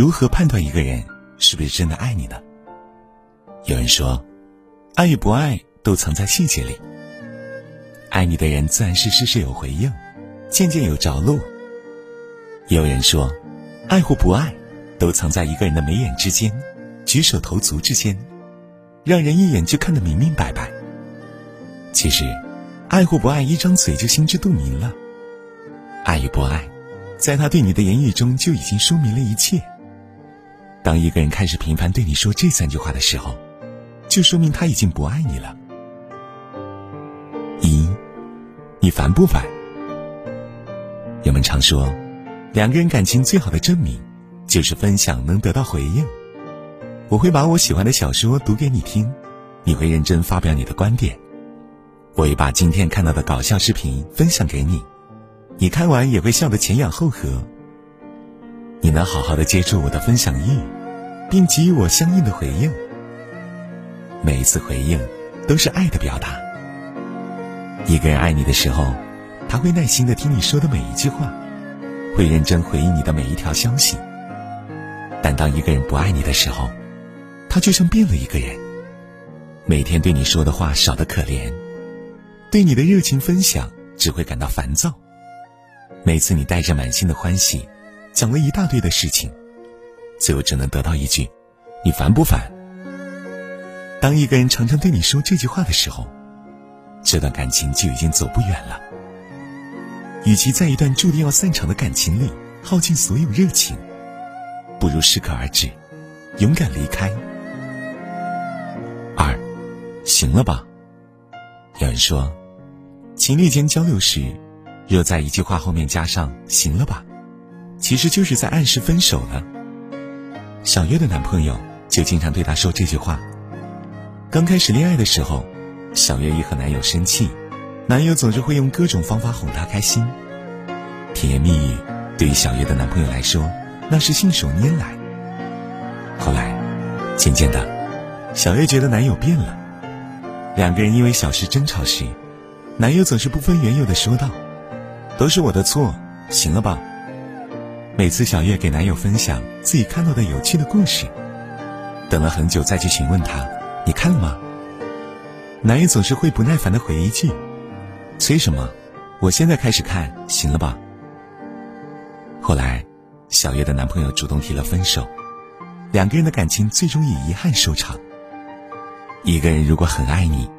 如何判断一个人是不是真的爱你呢？有人说，爱与不爱都藏在细节里。爱你的人自然是事事有回应，件件有着落。有人说，爱或不爱，都藏在一个人的眉眼之间，举手投足之间，让人一眼就看得明明白白。其实，爱或不爱，一张嘴就心知肚明了。爱与不爱，在他对你的言语中就已经说明了一切。当一个人开始频繁对你说这三句话的时候，就说明他已经不爱你了。一，你烦不烦？人们常说，两个人感情最好的证明，就是分享能得到回应。我会把我喜欢的小说读给你听，你会认真发表你的观点。我会把今天看到的搞笑视频分享给你，你看完也会笑得前仰后合。你能好好的接住我的分享欲，并给予我相应的回应。每一次回应，都是爱的表达。一个人爱你的时候，他会耐心的听你说的每一句话，会认真回应你的每一条消息。但当一个人不爱你的时候，他就像变了一个人，每天对你说的话少得可怜，对你的热情分享只会感到烦躁。每次你带着满心的欢喜。讲了一大堆的事情，最后只能得到一句：“你烦不烦？”当一个人常常对你说这句话的时候，这段感情就已经走不远了。与其在一段注定要散场的感情里耗尽所有热情，不如适可而止，勇敢离开。二，行了吧？有人说，情侣间交流时，若在一句话后面加上“行了吧”。其实就是在暗示分手了。小月的男朋友就经常对她说这句话。刚开始恋爱的时候，小月一和男友生气，男友总是会用各种方法哄她开心。甜言蜜语对于小月的男朋友来说，那是信手拈来。后来，渐渐的，小月觉得男友变了。两个人因为小事争吵时，男友总是不分缘由的说道：“都是我的错，行了吧？”每次小月给男友分享自己看到的有趣的故事，等了很久再去询问他：“你看了吗？”男友总是会不耐烦的回一句：“催什么？我现在开始看，行了吧？”后来，小月的男朋友主动提了分手，两个人的感情最终以遗憾收场。一个人如果很爱你，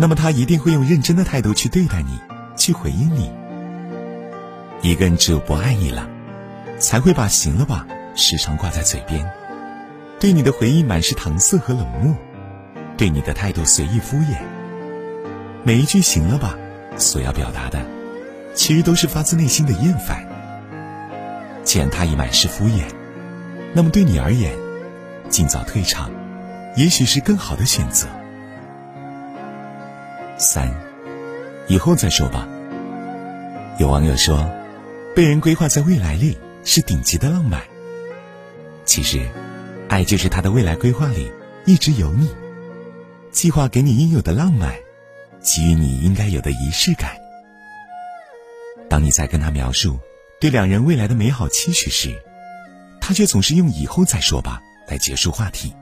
那么他一定会用认真的态度去对待你，去回应你。一个人只有不爱你了。才会把“行了吧”时常挂在嘴边，对你的回应满是搪塞和冷漠，对你的态度随意敷衍。每一句“行了吧”所要表达的，其实都是发自内心的厌烦。既然他已满是敷衍，那么对你而言，尽早退场，也许是更好的选择。三，以后再说吧。有网友说，被人规划在未来里。是顶级的浪漫。其实，爱就是他的未来规划里一直有你，计划给你应有的浪漫，给予你应该有的仪式感。当你在跟他描述对两人未来的美好期许时，他却总是用“以后再说吧”来结束话题。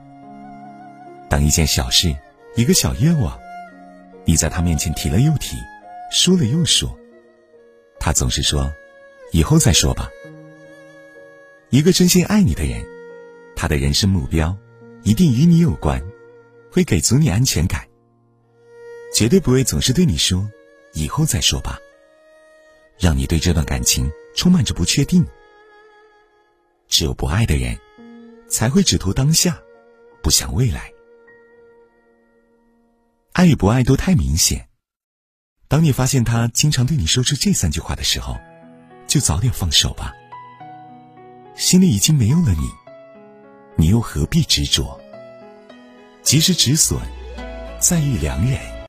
当一件小事、一个小愿望，你在他面前提了又提，说了又说，他总是说：“以后再说吧。”一个真心爱你的人，他的人生目标一定与你有关，会给足你安全感。绝对不会总是对你说“以后再说吧”，让你对这段感情充满着不确定。只有不爱的人，才会只图当下，不想未来。爱与不爱都太明显。当你发现他经常对你说出这三句话的时候，就早点放手吧。心里已经没有了你，你又何必执着？及时止损，在遇良人。